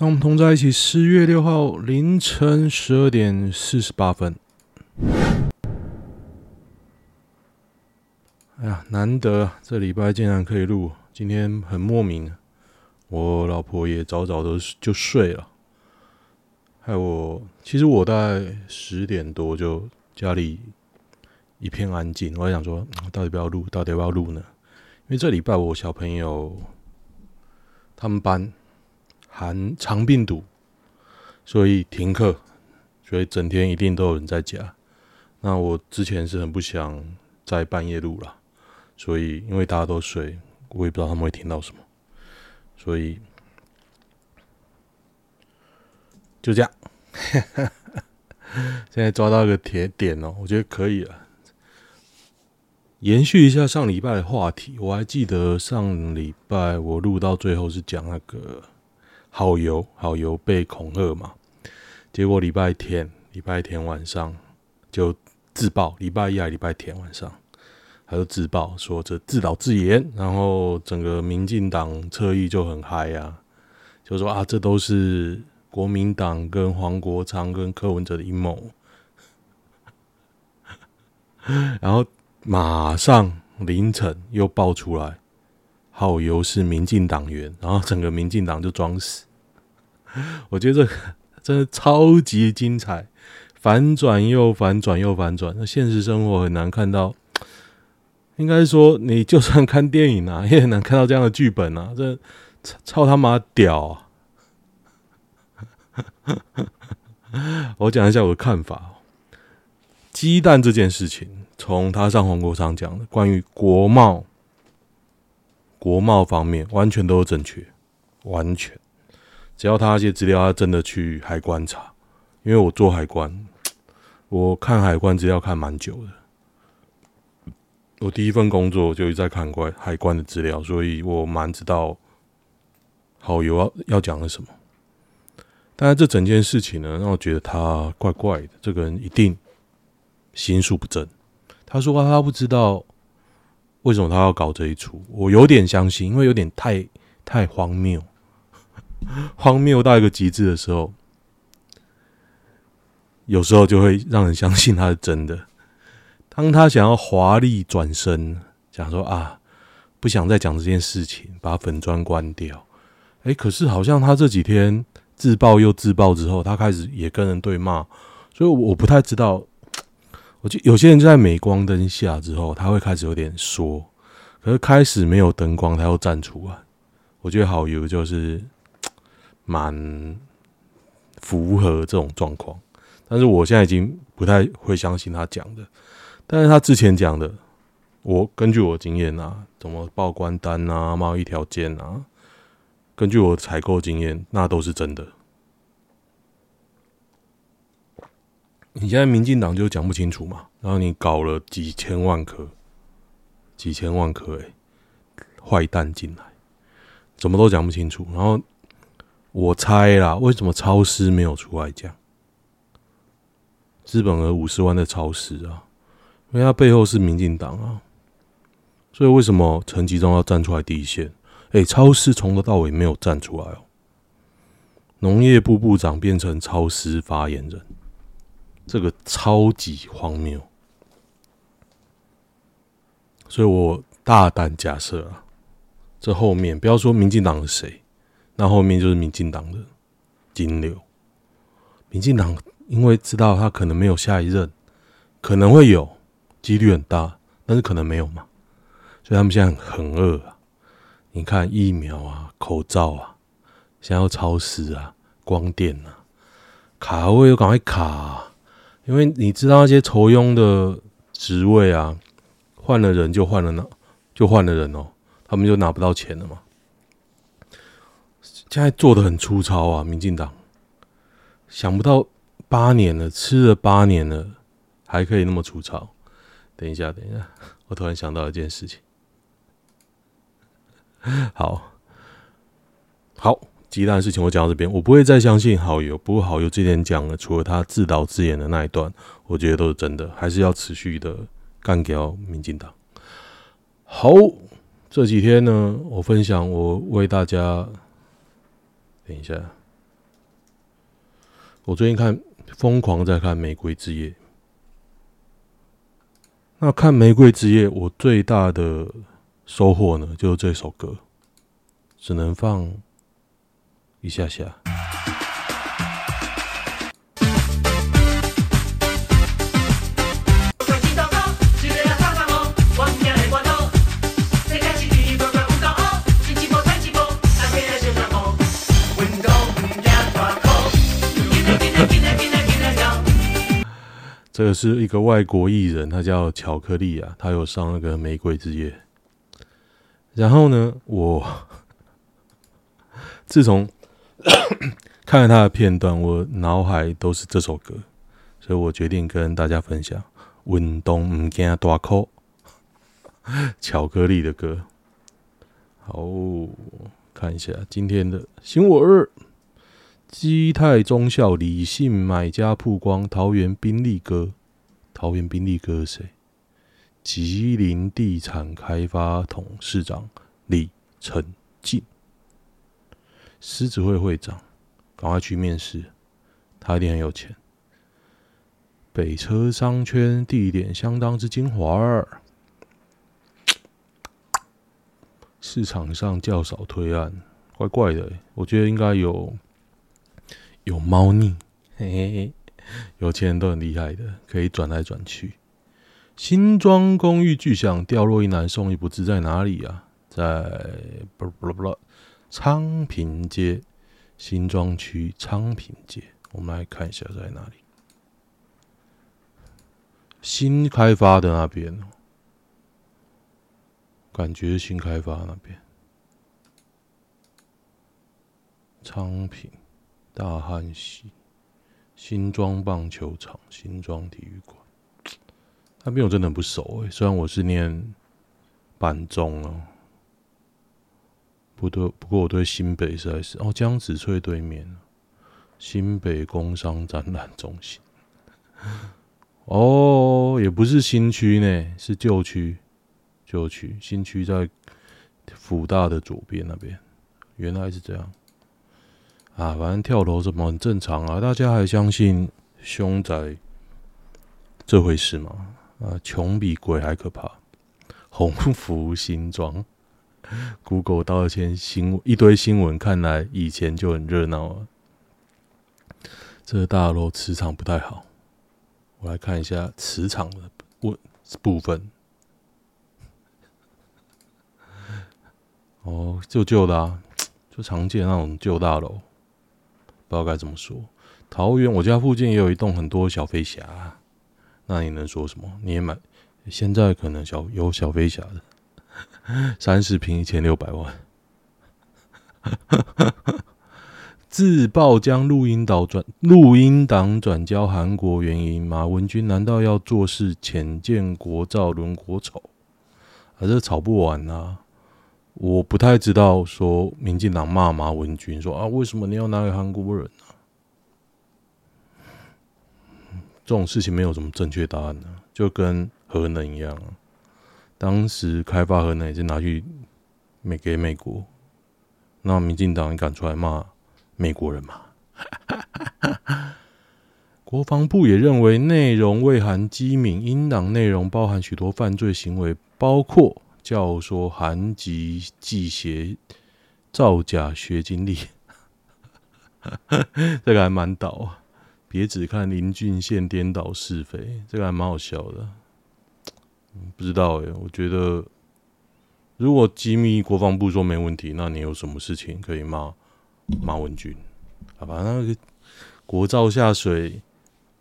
那我们同在一起，十月六号凌晨十二点四十八分。哎呀，难得这礼拜竟然可以录，今天很莫名。我老婆也早早的就睡了，害我其实我大概十点多就家里一片安静，我还想说，到底要不要录，到底要不要录呢？因为这礼拜我小朋友他们班。含肠病毒，所以停课，所以整天一定都有人在家。那我之前是很不想在半夜录了，所以因为大家都睡，我也不知道他们会听到什么，所以就这样。现在抓到一个铁点哦，我觉得可以了。延续一下上礼拜的话题，我还记得上礼拜我录到最后是讲那个。好油，好油被恐吓嘛？结果礼拜天，礼拜天晚上就自爆。礼拜一还礼拜天晚上，他就自爆说这自导自演，然后整个民进党侧翼就很嗨啊，就说啊，这都是国民党跟黄国昌跟柯文哲的阴谋。然后马上凌晨又爆出来。好油是民进党员，然后整个民进党就装死。我觉得这真的超级精彩，反转又反转又反转。那现实生活很难看到，应该说你就算看电影啊，也很难看到这样的剧本啊！这超他妈屌啊！我讲一下我的看法。鸡蛋这件事情，从他上黄国昌讲的关于国贸。国贸方面完全都是正确，完全，只要他那些资料，他真的去海关查，因为我做海关，我看海关资料看蛮久的，我第一份工作就一直在看关海关的资料，所以我蛮知道好友要要讲的什么。但是这整件事情呢，让我觉得他怪怪的，这个人一定心术不正。他说他不知道。为什么他要搞这一出？我有点相信，因为有点太太荒谬，荒谬到一个极致的时候，有时候就会让人相信他是真的。当他想要华丽转身，讲说啊，不想再讲这件事情，把粉砖关掉。哎，可是好像他这几天自爆又自爆之后，他开始也跟人对骂，所以我不太知道。我觉有些人就在镁光灯下之后，他会开始有点说，可是开始没有灯光，他又站出来。我觉得好油就是蛮符合这种状况，但是我现在已经不太会相信他讲的。但是他之前讲的，我根据我经验啊，怎么报关单啊、贸易条件啊，根据我采购经验，那都是真的。你现在民进党就讲不清楚嘛，然后你搞了几千万颗，几千万颗哎，坏蛋进来，怎么都讲不清楚。然后我猜啦，为什么超市没有出来讲？资本额五十万的超市啊，因为它背后是民进党啊，所以为什么陈吉中要站出来第一线？哎，超市从头到尾没有站出来哦，农业部部长变成超市发言人。这个超级荒谬，所以我大胆假设啊，这后面不要说民进党是谁，那后面就是民进党的金流。民进党因为知道他可能没有下一任，可能会有，几率很大，但是可能没有嘛，所以他们现在很饿啊。你看疫苗啊、口罩啊，现在要超市啊、光电啊，卡位又赶快卡啊。因为你知道那些愁庸的职位啊，换了人就换了那，就换了人哦，他们就拿不到钱了嘛。现在做的很粗糙啊，民进党想不到八年了，吃了八年了，还可以那么粗糙。等一下，等一下，我突然想到一件事情。好，好。鸡蛋的事情我讲到这边，我不会再相信好友。不过好友之前讲了，除了他自导自演的那一段，我觉得都是真的，还是要持续的干掉民进党。好，这几天呢，我分享我为大家，等一下，我最近看疯狂在看《玫瑰之夜》，那看《玫瑰之夜》，我最大的收获呢，就是这首歌，只能放一下下。这个是一个外国艺人，他叫巧克力啊，他有上那个《玫瑰之夜》。然后呢，我 自从 看了他的片段，我脑海都是这首歌，所以我决定跟大家分享《运动唔惊大哭》巧克力的歌。好，看一下今天的新闻二。基泰中校李姓买家曝光桃园宾利哥，桃园宾利哥是谁？吉林地产开发董事长李成进，狮子会会长，赶快去面试，他一定很有钱。北车商圈地点相当之精华，市场上较少推案，怪怪的，我觉得应该有。有猫腻，嘿嘿嘿，有钱人都很厉害的，可以转来转去。新庄公寓巨响，掉落一男，送一不知，在哪里啊？在不不不不，昌平街，新庄区昌平街。我们来看一下在哪里。新开发的那边，感觉新开发那边，昌平。大汉溪新庄棒球场、新庄体育馆，那边我真的很不熟诶、欸。虽然我是念板中哦，不对，不过我对新北实在是哦，江子翠对面新北工商展览中心，哦，也不是新区呢，是旧区，旧区，新区在辅大的左边那边，原来是这样。啊，反正跳楼什么很正常啊，大家还相信凶宅这回事吗？啊，穷比鬼还可怕。鸿福新庄 Google 道歉新一堆新闻，看来以前就很热闹啊。这大楼磁场不太好，我来看一下磁场的部部分。哦，旧旧的啊，就常见那种旧大楼。不知道该怎么说。桃园，我家附近也有一栋很多小飞侠，那你能说什么？你也买？现在可能小有小飞侠的，三十平一千六百万。自曝将录音档转录音档转交韩国原因，马文君难道要做事浅见国造轮国丑？还是吵不完啊？我不太知道说民进党骂马文君说啊，为什么你要拿给韩国人呢？这种事情没有什么正确答案呢，就跟核能一样，当时开发核能也是拿去美给美国，那民进党敢出来骂美国人吗？国防部也认为内容未含机敏，音档内容包含许多犯罪行为，包括。教唆韩籍记协造假学经历，这个还蛮倒啊！别只看林俊宪颠倒是非，这个还蛮好笑的。不知道哎，我觉得如果机密国防部说没问题，那你有什么事情可以骂马文君？好吧，那个国造下水，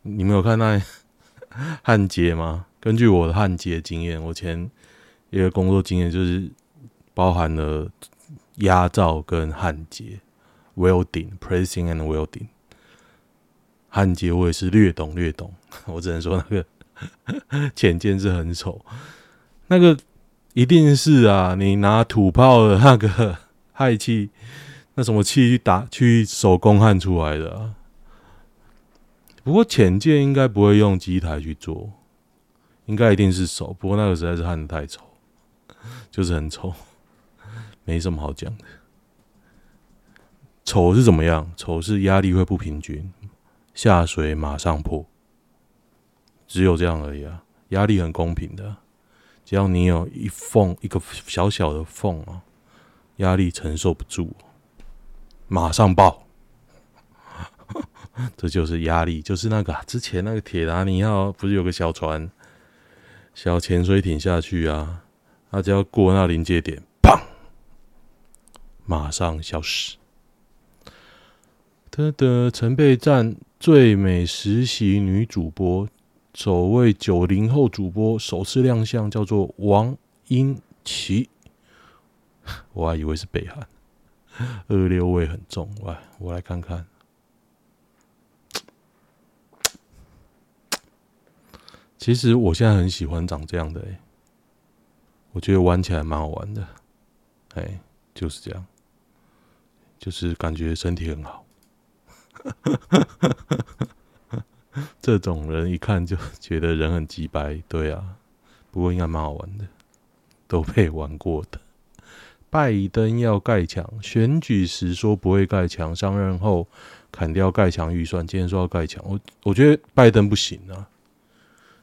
你没有看那 焊接吗？根据我的焊接经验，我前。一个工作经验就是包含了压造跟焊接，welding、pressing and welding。焊接我也是略懂略懂，我只能说那个 潜舰是很丑，那个一定是啊，你拿土炮的那个 氦气，那什么气去打去手工焊出来的。不过潜舰应该不会用机台去做，应该一定是手，不过那个实在是焊得太丑。就是很丑，没什么好讲的。丑是怎么样？丑是压力会不平均，下水马上破，只有这样而已啊！压力很公平的，只要你有一缝一个小小的缝啊，压力承受不住，马上爆。这就是压力，就是那个之前那个铁达尼号不是有个小船，小潜水艇下去啊，它只要过那临界点，砰，马上消失。的的曾被赞最美实习女主播，首位九零后主播首次亮相，叫做王英奇。我还以为是北韩，二六味很重。来，我来看看。其实我现在很喜欢长这样的，欸，我觉得玩起来蛮好玩的，哎，就是这样，就是感觉身体很好。这种人一看就觉得人很鸡掰，对啊，不过应该蛮好玩的，都被玩过的。拜登要盖墙，选举时说不会盖墙，上任后砍掉盖墙预算，今天说要盖墙，我我觉得拜登不行啊。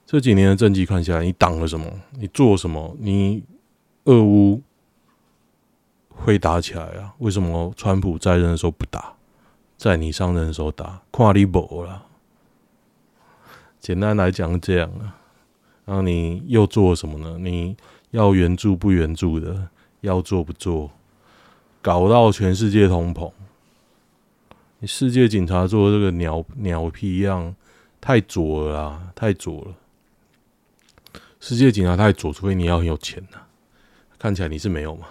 这几年的政绩看下来，你挡了什么？你做什么？你俄乌会打起来啊？为什么川普在任的时候不打？在你上任的时候打，看你无啦。简单来讲这样啊，然后你又做什么呢？你要援助不援助的，要做不做，搞到全世界通膨。你世界警察做这个鸟鸟屁一样，太左了啦，太左了。世界警察太左，除非你要很有钱呐、看起来你是没有嘛？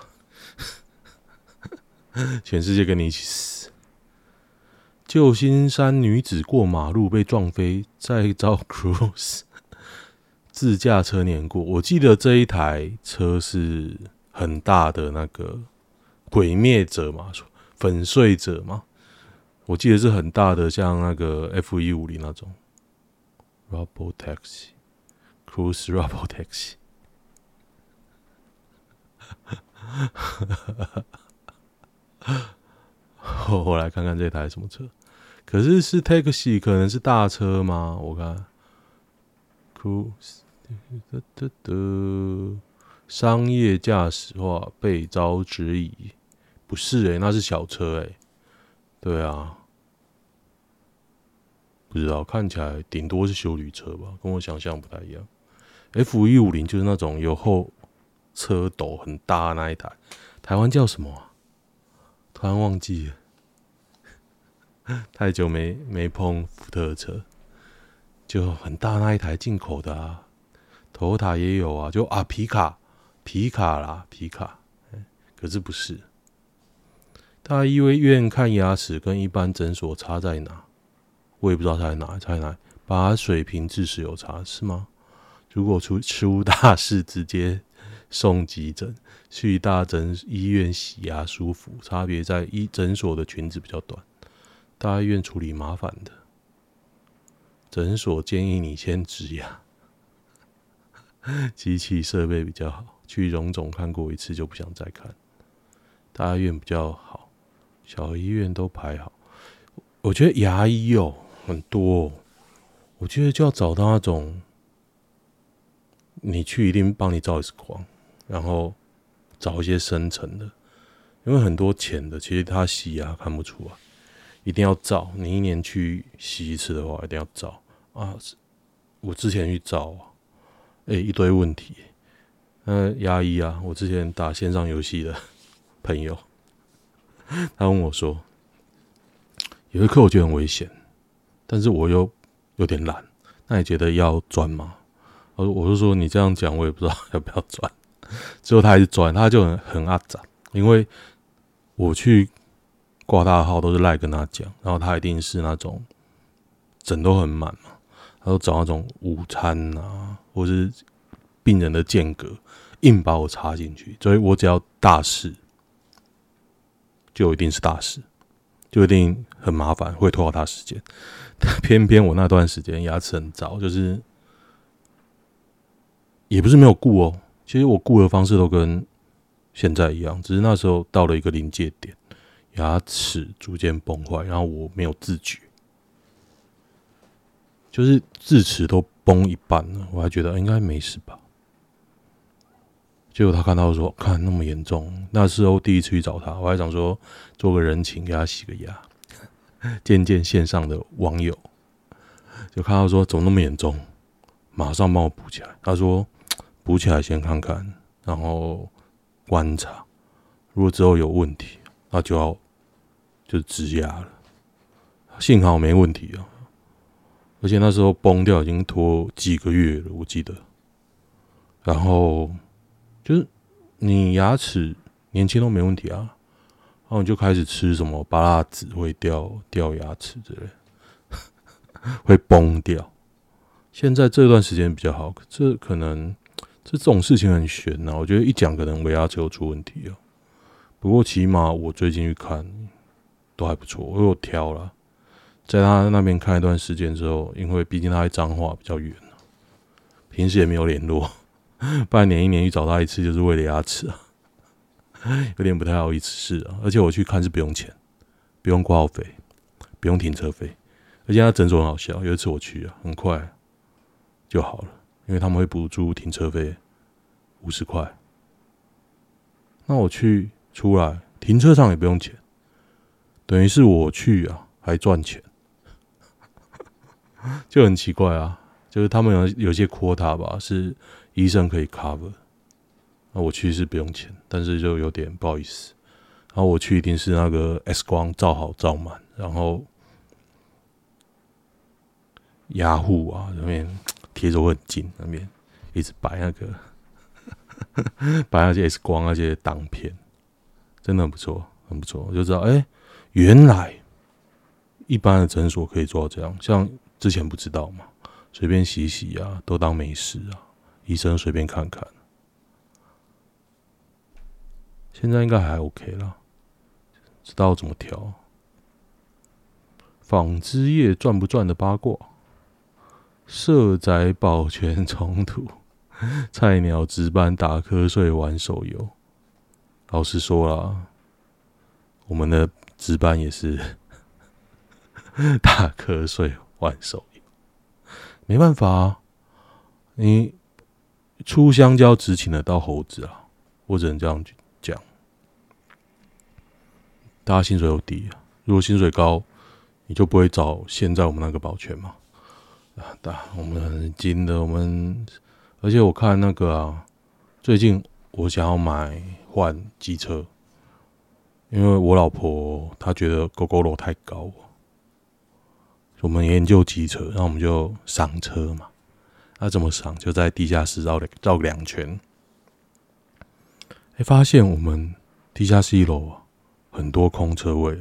全世界跟你一起死。旧金山女子过马路被撞飞，再遭 Cruise 自驾车碾过。我记得这一台车是很大的那个毁灭者嘛，粉碎者嘛。我记得是很大的，像那个 F 一五零那种 Robotaxi，Cruise Robotaxi。我 我来看看这台什么车。可是是 taxi，可能是大车吗？我看，Cruise，哒哒哒，商业驾驶化被遭质疑，不是诶、那是小车诶、对啊，不知道，看起来顶多是修旅车吧，跟我想象不太一样。F 一五零就是那种有后车斗很大的那一台，台湾叫什么、突然忘记了。太久没没碰福特车，就很大那一台进口的啊头塔也有啊，就啊皮卡皮卡啦皮卡，可是不是。大医院看牙齿跟一般诊所差在哪？我也不知道差在哪，差在哪？把水平智齿有差是吗？如果出出大事，直接送急诊，去大诊医院洗牙舒服，差别在医诊所的裙子比较短。大医院处理麻烦的，诊所建议你先植牙，机器设备比较好。去荣总看过一次就不想再看。大医院比较好，小医院都排好。我觉得牙医哦很多哦，我觉得就要找到那种，你去一定帮你照一次光，然后找一些深层的，因为很多浅的其实他洗牙看不出来。一定要照，你一年去洗一次的话，一定要照啊！我之前去照，哎、欸，一堆问题。那牙医啊，我之前打线上游戏的朋友，他问我说，有一课我觉得很危险，但是我又有点懒，那你觉得要转吗？我我就说你这样讲，我也不知道要不要转。之后他还是转，他就很很阿杂，因为我去。挂大号都是赖跟他讲，然后他一定是那种诊都很满嘛，他都找那种午餐啊，或是病人的间隔，硬把我插进去，所以我只要大事，就一定是大事，就一定很麻烦，会拖到他时间。但偏偏我那段时间牙齿很糟，就是也不是没有顾哦，其实我顾的方式都跟现在一样，只是那时候到了一个临界点。牙齿逐渐崩坏，然后我没有自觉，就是智齿都崩一半了，我还觉得应该没事吧。结果他看到说，看那么严重，那时候第一次去找他，我还想说做个人情给他洗个牙，见见线上的网友，就看到说怎么那么严重，马上帮我补起来。他说补起来先看看，然后观察，如果之后有问题，那就要就植牙了。幸好没问题啊，而且那时候崩掉已经拖几个月了，我记得，然后。就是你牙齿年轻都没问题啊，然后你就开始吃什么芭乐籽会掉掉牙齿之类，会崩掉。现在这段时间比较好，这可能这种事情很悬呐、我觉得一讲可能尾牙齿又出问题了。不过起码我最近去看都还不错，我有挑了，在他那边看一段时间之后，因为毕竟他在彰化比较远、平时也没有联络。半年一年去找他一次，就是为了牙齿啊，有点不太好意思是啊。而且我去看是不用钱，不用挂号费，不用停车费，而且他诊所很好笑。有一次我去啊，很快就好了，因为他们会补助停车费五十块。那我去出来停车场也不用钱，等于是我去啊还赚钱，就很奇怪啊。就是他们有有些 quota 吧是。医生可以 cover，那我去是不用钱，但是就有点不好意思。然后我去一定是那个 X 光照好照满，然后压护啊那边贴着很近，那边一直摆那个 摆那些 X 光那些挡片，真的很不错，很不错。我就知道，哎、原来一般的诊所可以做到这样，像之前不知道嘛，随便洗洗啊，都当没事啊。医生随便看看，现在应该还 OK 了，知道怎么调。纺织业赚不赚的八卦，社宅保全冲突，菜鸟值班打瞌睡玩手游。老实说了，我们的值班也是 打瞌睡玩手游，没办法啊，你。出香蕉只请得到猴子啊！我只能这样讲。大家薪水又低啊，如果薪水高，你就不会找现在我们那个保全嘛。啊，大我们很精的，我们而且我看那个啊，最近我想要买换机车，因为我老婆她觉得 gogol 太高，我们研究机车，那我们就上车嘛。他怎么上？就在地下室绕了绕两圈，哎，发现我们地下室一楼，很多空车位，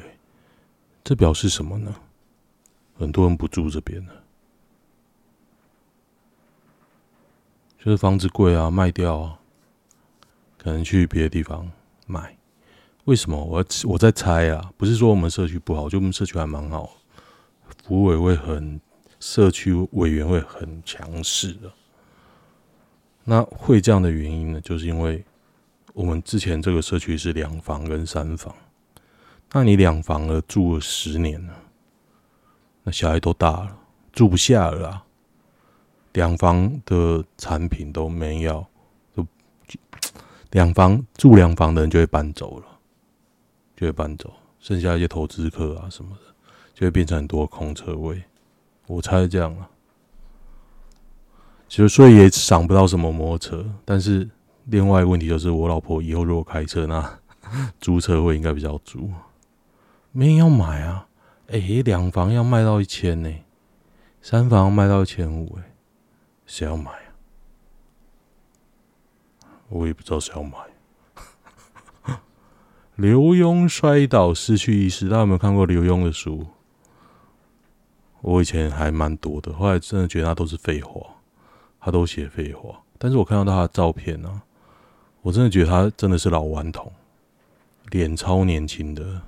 这表示什么呢？很多人不住这边了，就是房子贵啊，卖掉啊，可能去别的地方买。为什么？我我在猜啊，不是说我们社区不好，就我们社区还蛮好，服务委会很。社区委员会很强势的，那会这样的原因呢？就是因为我们之前这个社区是两房跟三房，那你两房了住了十年了，那小孩都大了，住不下了。两房的产品都没要，就 两房住两房的人就会搬走了，就会搬走，剩下一些投资客啊什么的，就会变成很多空车位。我猜这样啊，其实所以也想不到什么摩托车，但是另外一个问题就是，我老婆以后如果开车，那 租车会应该比较足，没人要买啊！哎、欸，两房要卖到一千呢，三房卖到一千五，哎，谁要买啊？我也不知道谁要买。刘墉摔倒失去意识，大家有没有看过刘墉的书？我以前还蛮多的，后来真的觉得他都是废话，他都写废话。但是我看到他的照片呢、我真的觉得他真的是老顽童，脸超年轻的。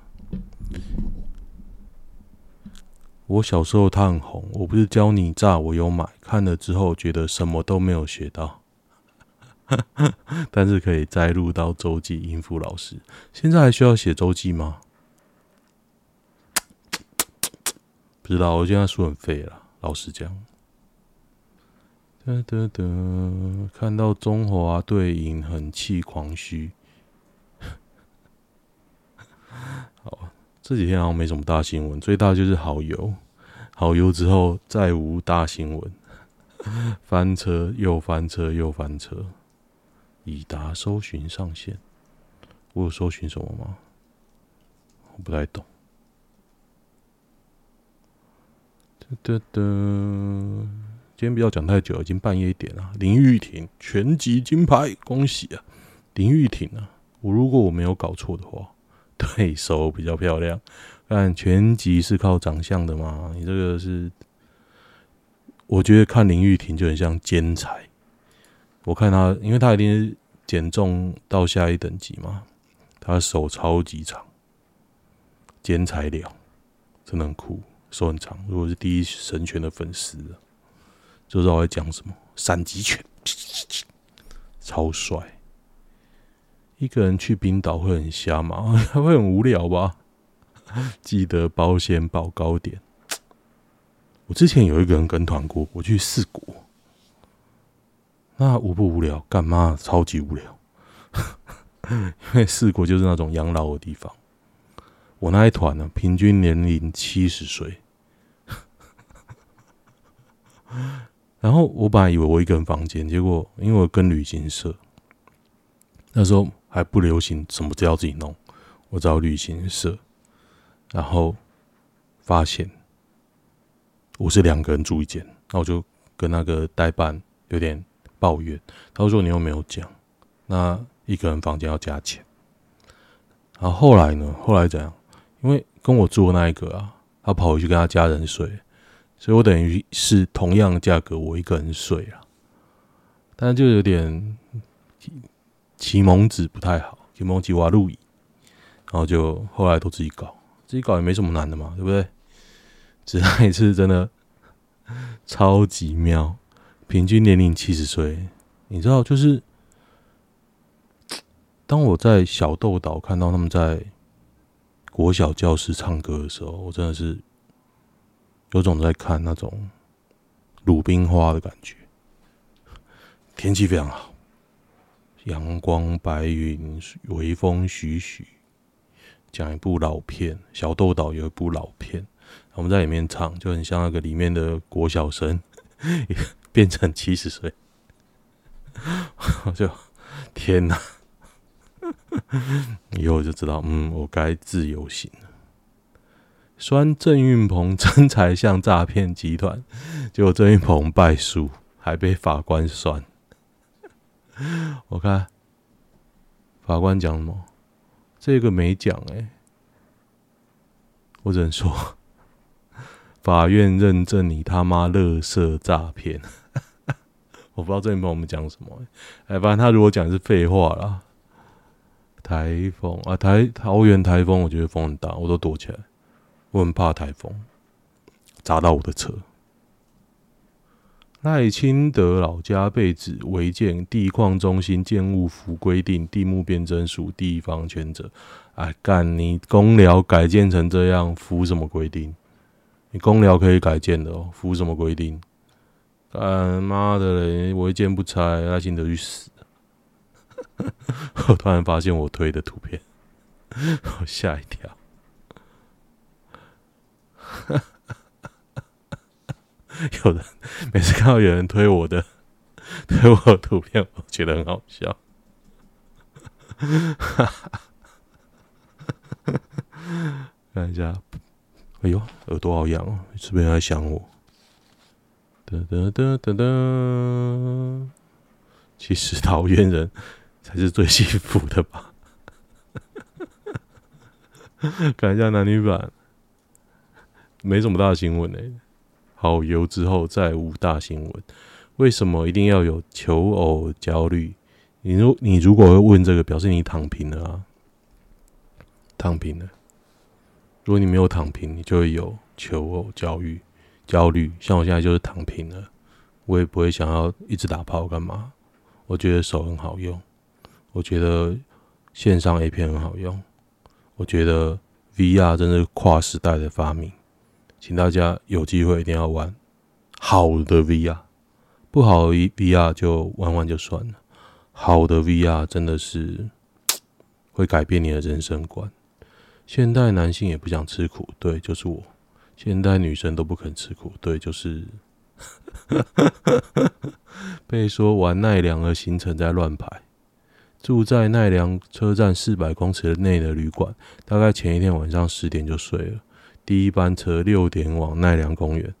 我小时候他很红，我不是教你诈，我有买，看了之后觉得什么都没有学到，但是可以摘录到周记应付老师。现在还需要写周记吗？不知道，我现在书很废了。老实讲，哒哒哒，看到中华队赢，很气狂嘘。好，这几天好像没什么大新闻，最大就是好油，好油之后再无大新闻。翻车又翻车又翻车，已达搜寻上限。我有搜寻什么吗？我不太懂。哒哒哒。今天不要讲太久，已经半夜一点了。林玉婷全集金牌，恭喜啊！林玉婷啊，我如果我没有搞错的话，对手比较漂亮。但全集是靠长相的嘛？你这个是，我觉得看林玉婷就很像奸才。我看他，因为他一定是减重到下一等级嘛，他手超级长，奸才了，真的很酷，手很长。如果是第一神拳的粉丝。就知道我在讲什么，闪击拳，超帅！一个人去冰岛会很瞎吗？会很无聊吧？记得保险保高点。我之前有一个人跟团过，我去四国，那无不无聊？干嘛？超级无聊！因为四国就是那种养老的地方。我那一团呢，平均年龄七十岁。然后我本来以为我一个人房间，结果因为我跟旅行社，那时候还不流行什么都要自己弄，我找旅行社，然后发现我是两个人住一间，那我就跟那个代办有点抱怨，他说你又没有讲，那一个人房间要加钱。然后后来呢？后来怎样？因为跟我住的那一个啊，他跑回去跟他家人睡。所以我等于是同样的价格，我一个人睡啊，但是就有点启蒙子不太好，启蒙吉瓦路易，然后就后来都自己搞，自己搞也没什么难的嘛，对不对？只那一次真的超级妙，平均年龄七十岁，你知道，就是当我在小豆岛看到他们在国小教室唱歌的时候，我真的是。有种在看那种鲁冰花的感觉，天气非常好，阳光白云，微风徐徐。讲一部老片，小豆岛有一部老片，我们在里面唱，就很像那个里面的国小生变成七十岁，我就天哪！以后就知道，嗯，我该自由行了。酸郑运鹏真才像诈骗集团，结果郑运鹏败诉，还被法官酸。我看法官讲什么？这个没讲哎，我只能说，法院认证你他妈垃圾诈骗。我不知道郑运鹏我们讲什么哎，反正他如果讲的是废话啦。台风啊，台桃园台风，我觉得风很大，我都躲起来。我很怕台风砸到我的车。赖清德老家被指违建地矿中心建物符规定，地目变更属地方权责。哎，干你公寮改建成这样，符什么规定？你公寮可以改建的哦，符什么规定？干妈的嘞，违建不拆，赖清德去死！我突然发现我推的图片，我吓一跳。有人每次看到有人推我的推我的图片，我觉得很好笑。看一下，哎呦，耳朵好痒哦，是不是在想我？哒哒哒哒哒，其实桃园人 才是最幸福的吧？看一下男女版。没什么大新闻呢、好油之后再无大新闻。为什么一定要有求偶焦虑？你如你如果会问这个，表示你躺平了啊，躺平了。如果你没有躺平，你就会有求偶焦虑。焦虑，像我现在就是躺平了，我也不会想要一直打炮干嘛。我觉得手很好用，我觉得线上 A 片很好用，我觉得 VR 真是跨时代的发明。请大家有机会一定要玩好的 VR，不好的 VR 就玩玩就算了，好的 VR 真的是会改变你的人生观。现代男性也不想吃苦，对，就是我；现代女生都不肯吃苦，对，就是。被说玩奈良的行程在乱排，住在奈良车站四百公尺内的旅馆，大概前一天晚上十点就睡了。第一班车六点往奈良公园，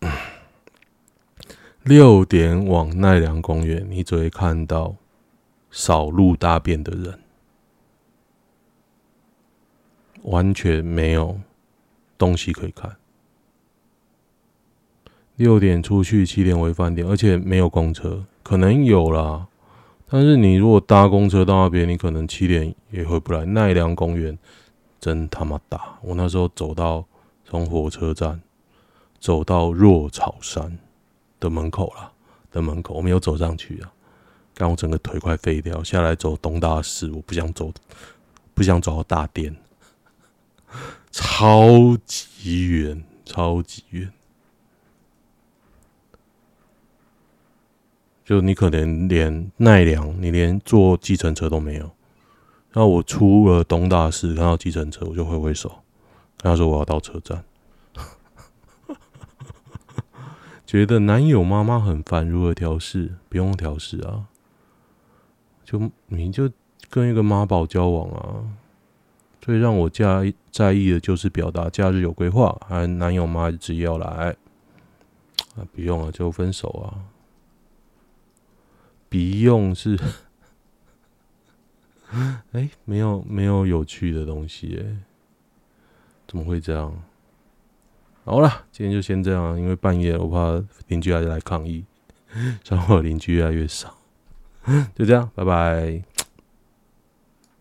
六点往奈良公园，你只会看到扫路大便的人，完全没有东西可以看。六点出去，七点回饭店，而且没有公车，可能有啦。但是你如果搭公车到那边，你可能七点也回不来。奈良公园真他妈大，我那时候走到从火车站走到若草山的门口啦，的门口，我没有走上去啊，刚我整个腿快废掉。下来走东大寺，我不想走，不想走到大殿，超级远，超级远。就你可能连奈良，你连坐计程车都没有。那我出了东大寺，看到计程车，我就挥挥手，跟他说我要到车站。觉得男友妈妈很烦，如何调试？不用调试啊，就你就跟一个妈宝交往啊。最让我在在意的就是表达假日有规划，还男友妈执意要来，啊，不用了，就分手啊。笔用是，哎、欸，没有没有有趣的东西哎，怎么会这样？好了，今天就先这样，因为半夜我怕邻居还是来抗议，然后邻居越来越少，就这样，拜拜。